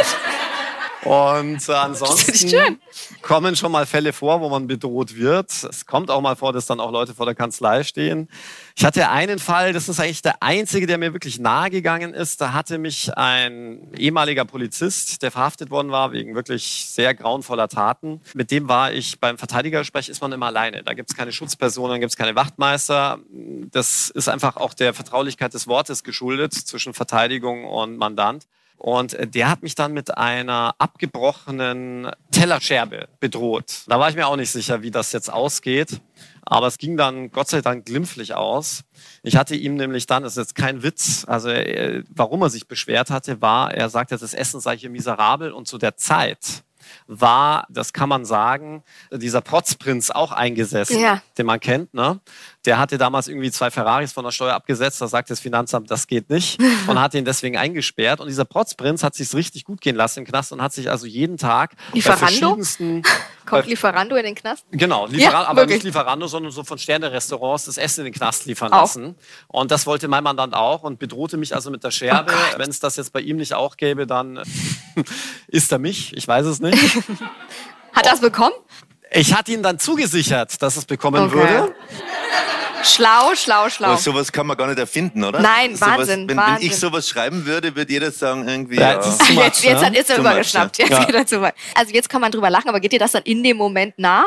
Und äh, ansonsten kommen schon mal Fälle vor, wo man bedroht wird. Es kommt auch mal vor, dass dann auch Leute vor der Kanzlei stehen. Ich hatte einen Fall, das ist eigentlich der einzige, der mir wirklich nahe gegangen ist. Da hatte mich ein ehemaliger Polizist, der verhaftet worden war wegen wirklich sehr grauenvoller Taten. Mit dem war ich beim Verteidigersprech, ist man immer alleine. Da gibt es keine Schutzpersonen, gibt es keine Wachtmeister. Das ist einfach auch der Vertraulichkeit des Wortes geschuldet zwischen Verteidigung und Mandant. Und äh, der hat mich dann mit einer abgebrochenen Tellerscherbe bedroht. Da war ich mir auch nicht sicher, wie das jetzt ausgeht. Aber es ging dann Gott sei Dank glimpflich aus. Ich hatte ihm nämlich dann, das ist jetzt kein Witz, also äh, warum er sich beschwert hatte, war, er sagte, das Essen sei hier miserabel und zu der Zeit war, das kann man sagen, dieser Protzprinz auch eingesessen, ja. den man kennt. Ne? Der hatte damals irgendwie zwei Ferraris von der Steuer abgesetzt. Da sagt das Finanzamt, das geht nicht und hat ihn deswegen eingesperrt. Und dieser Protzprinz hat sich richtig gut gehen lassen im Knast und hat sich also jeden Tag Lieferando? Kommt Lieferando in den Knast? Genau, Lieferando, ja, aber nicht Lieferando, sondern so von Sterne-Restaurants das Essen in den Knast liefern auch. lassen. Und das wollte mein Mandant auch und bedrohte mich also mit der Scherbe. Oh Wenn es das jetzt bei ihm nicht auch gäbe, dann ist er mich. Ich weiß es nicht. Hat er es bekommen? Ich hatte ihn dann zugesichert, dass es bekommen okay. würde. Schlau, schlau, schlau. Aber sowas kann man gar nicht erfinden, oder? Nein, sowas, Wahnsinn, wenn, Wahnsinn. Wenn ich sowas schreiben würde, würde jeder sagen, irgendwie. Ja, ja. Much, jetzt, jetzt ne? ist er übergeschnappt. Jetzt ja. geht er zu weit. Also jetzt kann man drüber lachen, aber geht dir das dann in dem Moment nah?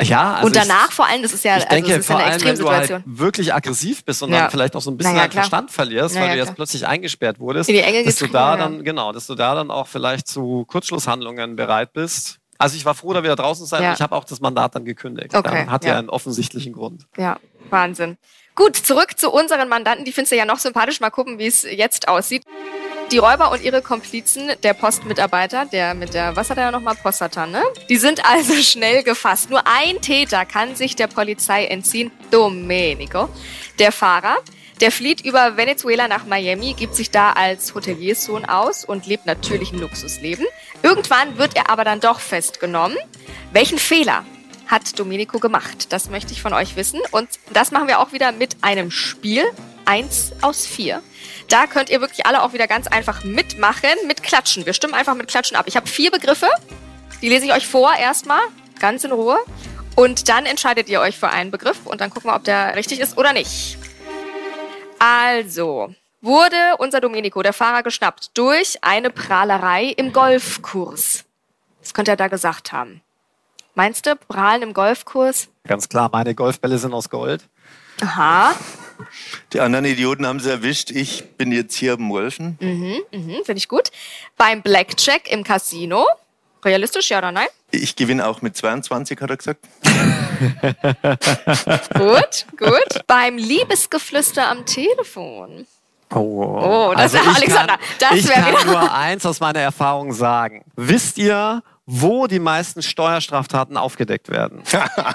Ja, also und danach ich, vor allem, das ist ja, ich also denke, das ist vor ja eine allem, wenn du halt wirklich aggressiv bist und ja. dann vielleicht auch so ein bisschen ja, deinen Verstand verlierst, weil du jetzt plötzlich eingesperrt wurdest, dass du da dann, genau, dass du da dann auch vielleicht zu Kurzschlusshandlungen bereit bist. Also ich war froh, da wieder draußen zu sein. Ja. Ich habe auch das Mandat dann gekündigt. Okay. Dann hat ja. einen offensichtlichen Grund. Ja, Wahnsinn. Gut, zurück zu unseren Mandanten. Die findest du ja noch sympathisch. Mal gucken, wie es jetzt aussieht. Die Räuber und ihre Komplizen, der Postmitarbeiter, der mit der, was hat er nochmal, Postata, ne? Die sind also schnell gefasst. Nur ein Täter kann sich der Polizei entziehen, Domenico, der Fahrer. Der flieht über Venezuela nach Miami, gibt sich da als Hotelierssohn aus und lebt natürlich ein Luxusleben. Irgendwann wird er aber dann doch festgenommen. Welchen Fehler hat Domenico gemacht? Das möchte ich von euch wissen. Und das machen wir auch wieder mit einem Spiel. Eins aus vier. Da könnt ihr wirklich alle auch wieder ganz einfach mitmachen mit Klatschen. Wir stimmen einfach mit Klatschen ab. Ich habe vier Begriffe. Die lese ich euch vor erstmal, ganz in Ruhe. Und dann entscheidet ihr euch für einen Begriff und dann gucken wir, ob der richtig ist oder nicht. Also, wurde unser Domenico, der Fahrer, geschnappt durch eine Prahlerei im Golfkurs. Was könnte er da gesagt haben? Meinst du, prahlen im Golfkurs? Ganz klar, meine Golfbälle sind aus Gold. Aha. Die anderen Idioten haben sie erwischt. Ich bin jetzt hier am Golfen. Mhm, mhm, finde ich gut. Beim Blackjack im Casino. Realistisch, ja oder nein? Ich gewinne auch mit 22, hat er gesagt. gut, gut. Beim Liebesgeflüster am Telefon. Oh, oh das also ist Alexander. Kann, das ich kann wieder. nur eins aus meiner Erfahrung sagen. Wisst ihr, wo die meisten Steuerstraftaten aufgedeckt werden?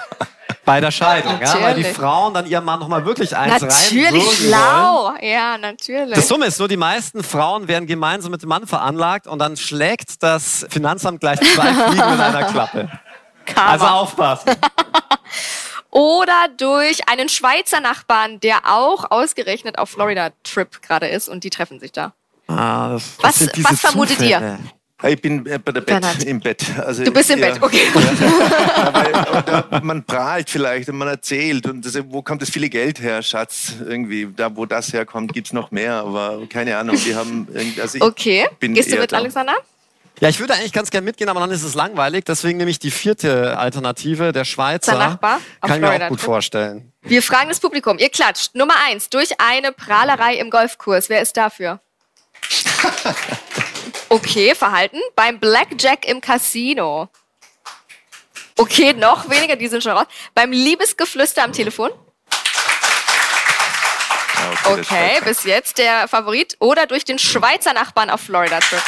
Bei der Scheidung, ja, weil die Frauen dann ihrem Mann nochmal wirklich eins natürlich rein Natürlich schlau, ja, natürlich. Das Summe ist nur, die meisten Frauen werden gemeinsam mit dem Mann veranlagt und dann schlägt das Finanzamt gleich zwei Fliegen in einer Klappe. Karma. Also aufpassen. Oder durch einen Schweizer Nachbarn, der auch ausgerechnet auf Florida-Trip gerade ist und die treffen sich da. Ah, das, was, was vermutet ihr? Ich bin äh, bei der Bett, im Bett. Also, du bist im ja, Bett, okay. Ja, weil, man prahlt vielleicht und man erzählt und das, wo kommt das viele Geld her, Schatz? Irgendwie, da wo das herkommt, gibt es noch mehr, aber keine Ahnung. Die haben also okay, gehst du mit, da. Alexander? Ja, ich würde eigentlich ganz gerne mitgehen, aber dann ist es langweilig. Deswegen nehme ich die vierte Alternative, der Schweizer. Der Nachbar Kann ich mir auch gut vorstellen. Wir fragen das Publikum. Ihr klatscht. Nummer eins, durch eine Prahlerei im Golfkurs. Wer ist dafür? Okay, Verhalten. Beim Blackjack im Casino. Okay, noch weniger, die sind schon raus. Beim Liebesgeflüster am Telefon. Okay, okay bis jetzt der Favorit. Oder durch den Schweizer Nachbarn auf Florida-Trip.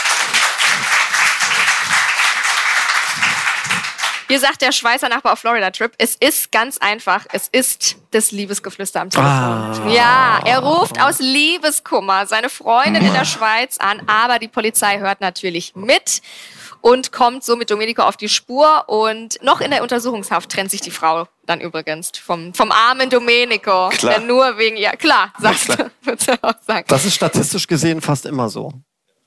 Hier sagt der Schweizer Nachbar auf Florida Trip, es ist ganz einfach, es ist das Liebesgeflüster am Telefon. Ah. Ja, er ruft aus Liebeskummer seine Freundin in der Schweiz an, aber die Polizei hört natürlich mit und kommt so mit Domenico auf die Spur und noch in der Untersuchungshaft trennt sich die Frau dann übrigens vom, vom armen Domenico. Klar. Der nur wegen, ja klar, sagst ja, klar. du, sagen. Das ist statistisch gesehen fast immer so.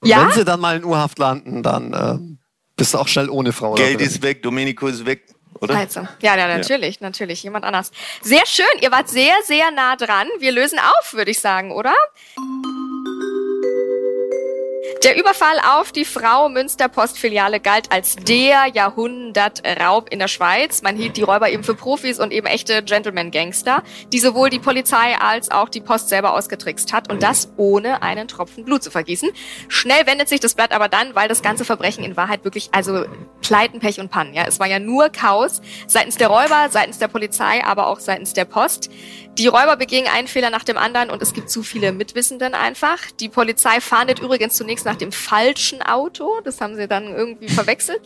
Ja? Wenn sie dann mal in Urhaft landen, dann... Äh bist du auch schnell ohne Frau. Geld ist weg, Domenico ist weg. Oder? Also, ja, ja, natürlich, ja. natürlich. Jemand anders. Sehr schön, ihr wart sehr, sehr nah dran. Wir lösen auf, würde ich sagen, oder? Der Überfall auf die Frau Münster Postfiliale galt als der Jahrhundertraub in der Schweiz. Man hielt die Räuber eben für Profis und eben echte Gentleman-Gangster, die sowohl die Polizei als auch die Post selber ausgetrickst hat und das ohne einen Tropfen Blut zu vergießen. Schnell wendet sich das Blatt aber dann, weil das ganze Verbrechen in Wahrheit wirklich, also Pleiten, Pech und Pannen, ja. Es war ja nur Chaos seitens der Räuber, seitens der Polizei, aber auch seitens der Post. Die Räuber begingen einen Fehler nach dem anderen und es gibt zu viele Mitwissenden einfach. Die Polizei fahndet übrigens zunächst nach dem falschen Auto. Das haben sie dann irgendwie verwechselt.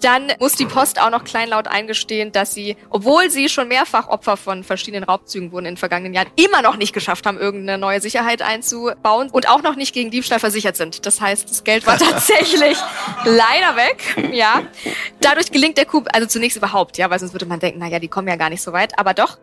Dann muss die Post auch noch kleinlaut eingestehen, dass sie, obwohl sie schon mehrfach Opfer von verschiedenen Raubzügen wurden in den vergangenen Jahren, immer noch nicht geschafft haben, irgendeine neue Sicherheit einzubauen und auch noch nicht gegen Diebstahl versichert sind. Das heißt, das Geld war tatsächlich leider weg. Ja. Dadurch gelingt der Coup, also zunächst überhaupt, ja, weil sonst würde man denken, naja, die kommen ja gar nicht so weit, aber doch.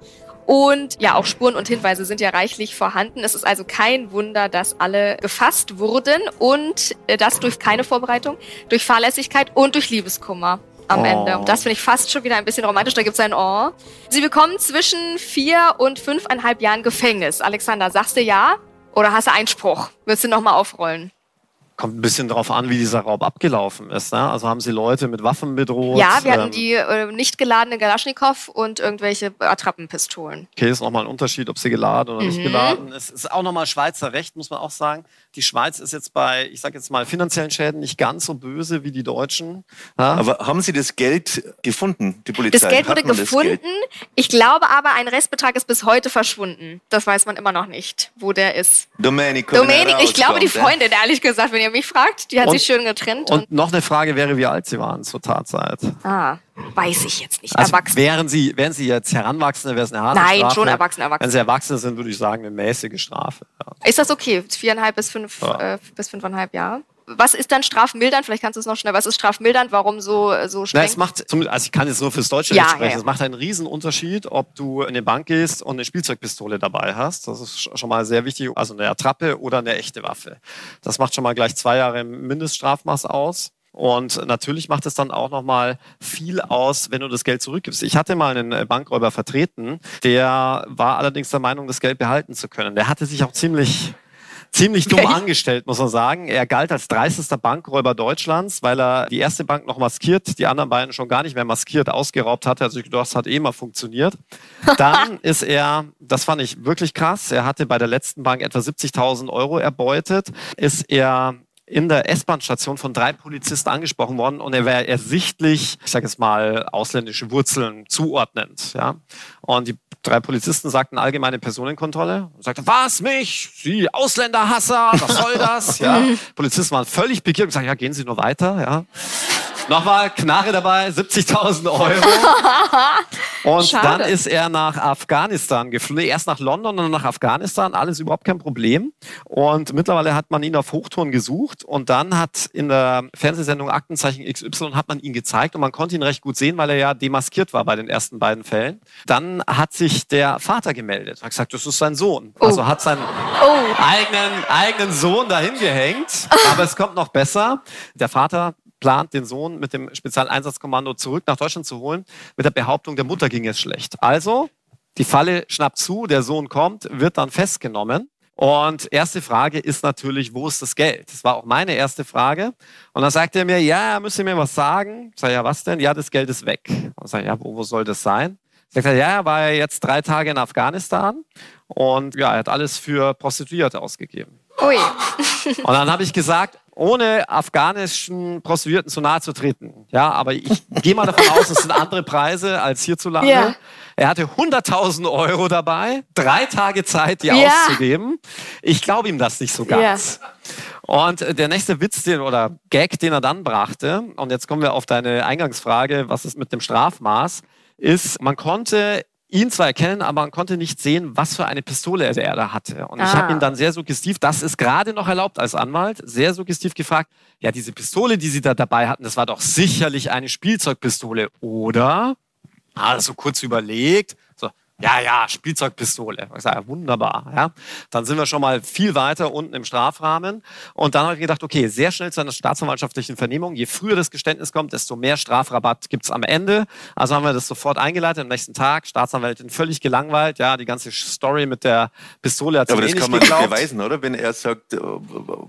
Und ja, auch Spuren und Hinweise sind ja reichlich vorhanden. Es ist also kein Wunder, dass alle gefasst wurden und äh, das durch keine Vorbereitung, durch Fahrlässigkeit und durch Liebeskummer am oh. Ende. Und das finde ich fast schon wieder ein bisschen romantisch. Da gibt es ein Oh. Sie bekommen zwischen vier und fünfeinhalb Jahren Gefängnis. Alexander, sagst du ja? Oder hast du Einspruch? Willst du nochmal aufrollen? Kommt ein bisschen darauf an, wie dieser Raub abgelaufen ist. Ne? Also haben sie Leute mit Waffen bedroht? Ja, wir ähm, hatten die äh, nicht geladene Galaschnikow und irgendwelche Attrappenpistolen. Okay, ist nochmal ein Unterschied, ob sie geladen oder mhm. nicht geladen ist. Ist auch nochmal Schweizer Recht, muss man auch sagen. Die Schweiz ist jetzt bei, ich sage jetzt mal, finanziellen Schäden nicht ganz so böse wie die Deutschen. Ja? Aber haben Sie das Geld gefunden, die Polizei? Das Geld wurde gefunden. Ich glaube aber, ein Restbetrag ist bis heute verschwunden. Das weiß man immer noch nicht, wo der ist. Domenico. Domenico, ich glaube die Freundin, ehrlich gesagt, wenn ihr mich fragt. Die hat und, sich schön getrennt. Und, und, noch eine Frage wäre, wie alt Sie waren zur Tatzeit. Ah, weiß ich jetzt nicht. Also Erwachsene. Wären Sie, wären Sie jetzt Heranwachsende, wäre es eine harte Nein, Strafe? Nein, schon Erwachsene, Erwachsene. Wenn Sie Erwachsene sind, würde ich sagen, eine mäßige Strafe. Ja. Ist das okay? Viereinhalb bis fünf, ja. äh, bis fünfeinhalb Jahre? Was ist dann strafmildernd? Vielleicht kannst du es noch schnell. Was ist strafmildernd? Warum so, so streng? Na, es macht, also ich kann jetzt nur fürs deutsche Recht sprechen. Ja. Es macht einen riesen Unterschied, ob du in eine Bank gehst und eine Spielzeugpistole dabei hast. Das ist schon mal sehr wichtig. Also eine Attrappe oder eine echte Waffe. Das macht schon mal gleich zwei Jahre Mindeststrafmaß aus. Und natürlich macht es dann auch nochmal viel aus, wenn du das Geld zurückgibst. Ich hatte mal einen Bankräuber vertreten, der war allerdings der Meinung, das Geld behalten zu können. Der hatte sich auch ziemlich ziemlich dumm angestellt, muss man sagen. Er galt als dreistester Bankräuber Deutschlands, weil er die erste Bank noch maskiert, die anderen beiden schon gar nicht mehr maskiert ausgeraubt hatte. Also ich dachte, das hat eh mal funktioniert. Dann ist er, das fand ich wirklich krass, er hatte bei der letzten Bank etwa 70.000 Euro erbeutet, ist er in der S-Bahn-Station von drei Polizisten angesprochen worden und er wäre ersichtlich, ich sage jetzt mal, ausländische Wurzeln zuordnend. Ja? Und die drei Polizisten sagten allgemeine Personenkontrolle und sagten, was mich? Sie Ausländerhasser, was soll das? ja. Polizisten waren völlig pikiert und gesagt, ja, gehen Sie nur weiter. Ja. Nochmal Knarre dabei, 70.000 Euro. Und Schade. dann ist er nach Afghanistan geflogen. Erst nach London und dann nach Afghanistan. Alles überhaupt kein Problem. Und mittlerweile hat man ihn auf Hochtouren gesucht. Und dann hat in der Fernsehsendung Aktenzeichen XY hat man ihn gezeigt. Und man konnte ihn recht gut sehen, weil er ja demaskiert war bei den ersten beiden Fällen. Dann hat sich der Vater gemeldet. Hat gesagt, das ist sein Sohn. Oh. Also hat seinen oh. eigenen, eigenen Sohn dahin gehängt. Aber es kommt noch besser. Der Vater plant, den Sohn mit dem Spezialeinsatzkommando zurück nach Deutschland zu holen, mit der Behauptung, der Mutter ging es schlecht. Also, die Falle schnappt zu, der Sohn kommt, wird dann festgenommen. Und erste Frage ist natürlich, wo ist das Geld? Das war auch meine erste Frage. Und dann sagt er mir, ja, er müsste mir was sagen. Ich sage, ja, was denn? Ja, das Geld ist weg. Und ich sage, ja, wo, wo soll das sein? Sagt er, ja, er war jetzt drei Tage in Afghanistan und ja, er hat alles für Prostituierte ausgegeben. Ui. und dann habe ich gesagt, ohne afghanischen Prostituierten zu nahe zu treten. Ja, aber ich gehe mal davon aus, es sind andere Preise als hierzulande. Ja. Er hatte 100.000 Euro dabei, drei Tage Zeit, die ja. auszugeben. Ich glaube ihm das nicht so ganz. Ja. Und der nächste Witz den, oder Gag, den er dann brachte, und jetzt kommen wir auf deine Eingangsfrage, was ist mit dem Strafmaß, ist, man konnte ihn zwar erkennen, aber man konnte nicht sehen, was für eine Pistole er da hatte. Und ah. ich habe ihn dann sehr suggestiv, das ist gerade noch erlaubt als Anwalt, sehr suggestiv gefragt, ja, diese Pistole, die Sie da dabei hatten, das war doch sicherlich eine Spielzeugpistole, oder? Ah, so kurz überlegt, Ja, ja, Spielzeugpistole. Ich sage, wunderbar. Ja. Dann sind wir schon mal viel weiter unten im Strafrahmen. Und dann habe ich gedacht, okay, sehr schnell zu einer staatsanwaltschaftlichen Vernehmung. Je früher das Geständnis kommt, desto mehr Strafrabatt gibt's am Ende. Also haben wir das sofort eingeleitet am nächsten Tag. Staatsanwältin völlig gelangweilt. Ja, die ganze Story mit der Pistole hat Ja, sie aber eh das kann nicht man geglaubt. nicht beweisen, oder? Wenn er sagt, äh,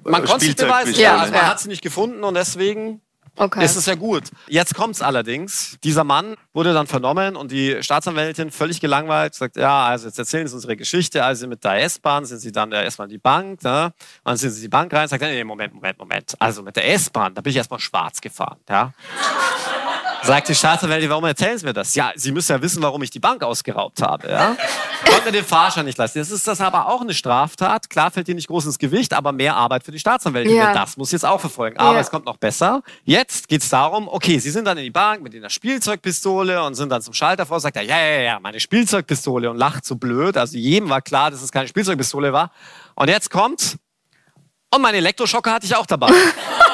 Man konnte es beweisen. Ja, also man Ja. hat sie nicht gefunden und deswegen Okay. ist es ja gut. Jetzt kommt's allerdings. Dieser Mann wurde dann vernommen und die Staatsanwältin völlig gelangweilt sagt, ja, also jetzt erzählen Sie unsere Geschichte. Also mit der S-Bahn sind Sie dann erstmal in die Bank, ne? Dann sind Sie in die Bank rein, sagt, nee, Moment, Moment, Moment. Also mit der S-Bahn, da bin ich erstmal schwarz gefahren, ja. Sagt die Staatsanwältin, warum erzählen Sie mir das? Ja, Sie müssen ja wissen, warum ich die Bank ausgeraubt habe, ja. Konnte den Fahrschein nicht leisten. Jetzt ist das aber auch eine Straftat. Klar fällt dir nicht groß ins Gewicht, aber mehr Arbeit für die Staatsanwältin. Ja. Das muss jetzt auch verfolgen. Aber Ja. es kommt noch besser. Jetzt geht's darum, okay, Sie sind dann in die Bank mit einer Spielzeugpistole und sind dann zum Schalter vor, sagt er, ja, ja, ja, meine Spielzeugpistole und lacht so blöd. Also jedem war klar, dass es keine Spielzeugpistole war. Und jetzt kommt, und meine Elektroschocker hatte ich auch dabei.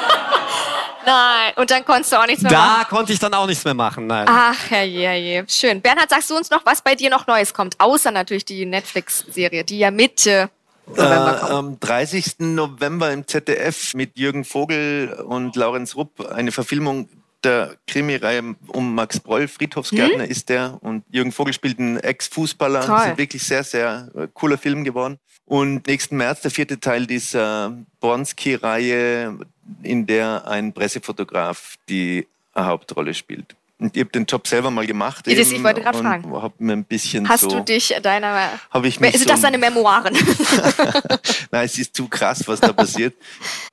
Nein, und dann konntest du auch nichts mehr machen. da konnte ich dann auch nichts mehr machen. Nein. Ach, herrje, herrje. Schön. Bernhard, sagst du uns noch, was bei dir noch Neues kommt? Außer natürlich die Netflix-Serie, die ja Mitte November kommt. Äh, am 30. November im ZDF mit Jürgen Vogel und Laurenz Rupp eine Verfilmung der Krimireihe um Max Broll, Friedhofsgärtner ist der. Und Jürgen Vogel spielt einen Ex-Fußballer. Das ist wirklich sehr, sehr äh, cooler Film geworden. Und nächsten März der vierte Teil dieser Bronski-Reihe, in der ein Pressefotograf die Hauptrolle spielt. Und ich habe den Job selber mal gemacht. Das- eben ich wollte und fragen. Hab mir ein bisschen Hast so, du dich deiner... Hab ich mich Sind so- das deine Memoiren? Nein, es ist zu krass, was da passiert.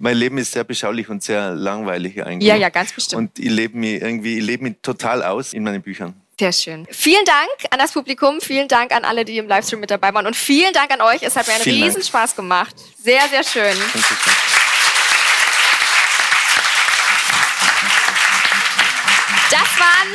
mein Leben ist sehr beschaulich und sehr langweilig eigentlich. ja, ja, ganz bestimmt. Und ich lebe mich irgendwie, ich lebe mich total aus in meinen Büchern. Sehr schön. Vielen Dank an das Publikum, vielen Dank an alle, die im Livestream mit dabei waren und vielen Dank an euch. Es hat mir einen Vielen Dank. riesen Spaß gemacht. Sehr, sehr schön. Dankeschön. Das waren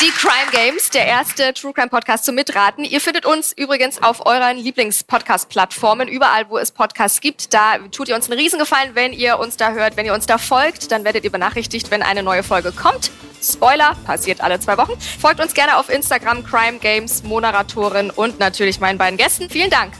die Crime Games, der erste True Crime Podcast zum Mitraten. Ihr findet uns übrigens auf euren Lieblings-Podcast-Plattformen, überall, wo es Podcasts gibt. Da tut ihr uns einen Riesengefallen, wenn ihr uns da hört. Wenn ihr uns da folgt, dann werdet ihr benachrichtigt, wenn eine neue Folge kommt. Spoiler, passiert alle zwei Wochen. Folgt uns gerne auf Instagram, Crime Games, Moderatorin und natürlich meinen beiden Gästen. Vielen Dank.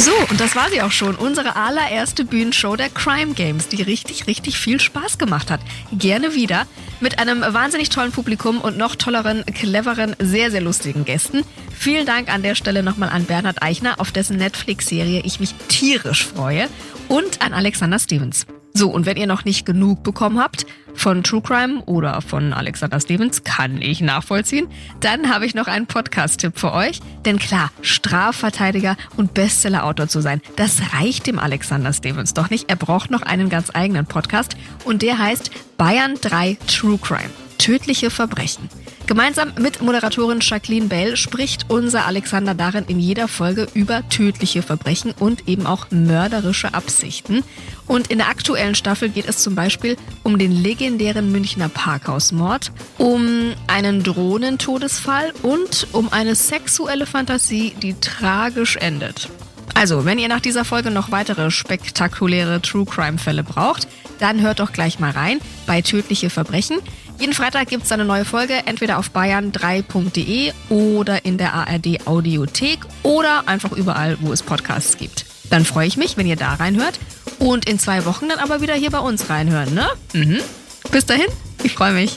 So, und das war sie auch schon. Unsere allererste Bühnenshow der Crime Games, die richtig, richtig viel Spaß gemacht hat. Gerne wieder. Mit einem wahnsinnig tollen Publikum und noch tolleren, cleveren, sehr, sehr lustigen Gästen. Vielen Dank an der Stelle nochmal an Bernhard Eichner, auf dessen Netflix-Serie ich mich tierisch freue. Und an Alexander Stevens. So, und wenn ihr noch nicht genug bekommen habt von True Crime oder von Alexander Stevens, kann ich nachvollziehen, dann habe ich noch einen Podcast-Tipp für euch. Denn klar, Strafverteidiger und Bestseller-Autor zu sein, das reicht dem Alexander Stevens doch nicht. Er braucht noch einen ganz eigenen Podcast und der heißt Bayern 3 True Crime. Tödliche Verbrechen. Gemeinsam mit Moderatorin Jacqueline Bell spricht unser Alexander darin in jeder Folge über tödliche Verbrechen und eben auch mörderische Absichten. Und in der aktuellen Staffel geht es zum Beispiel um den legendären Münchner Parkhausmord, um einen Drohnentodesfall und um eine sexuelle Fantasie, die tragisch endet. Also, wenn ihr nach dieser Folge noch weitere spektakuläre True Crime Fälle braucht, dann hört doch gleich mal rein bei Tödliche Verbrechen. Jeden Freitag gibt es eine neue Folge, entweder auf bayern3.de oder in der ARD Audiothek oder einfach überall, wo es Podcasts gibt. Dann freue ich mich, wenn ihr da reinhört und in zwei Wochen dann aber wieder hier bei uns reinhören, ne? Mhm. Bis dahin, ich freue mich.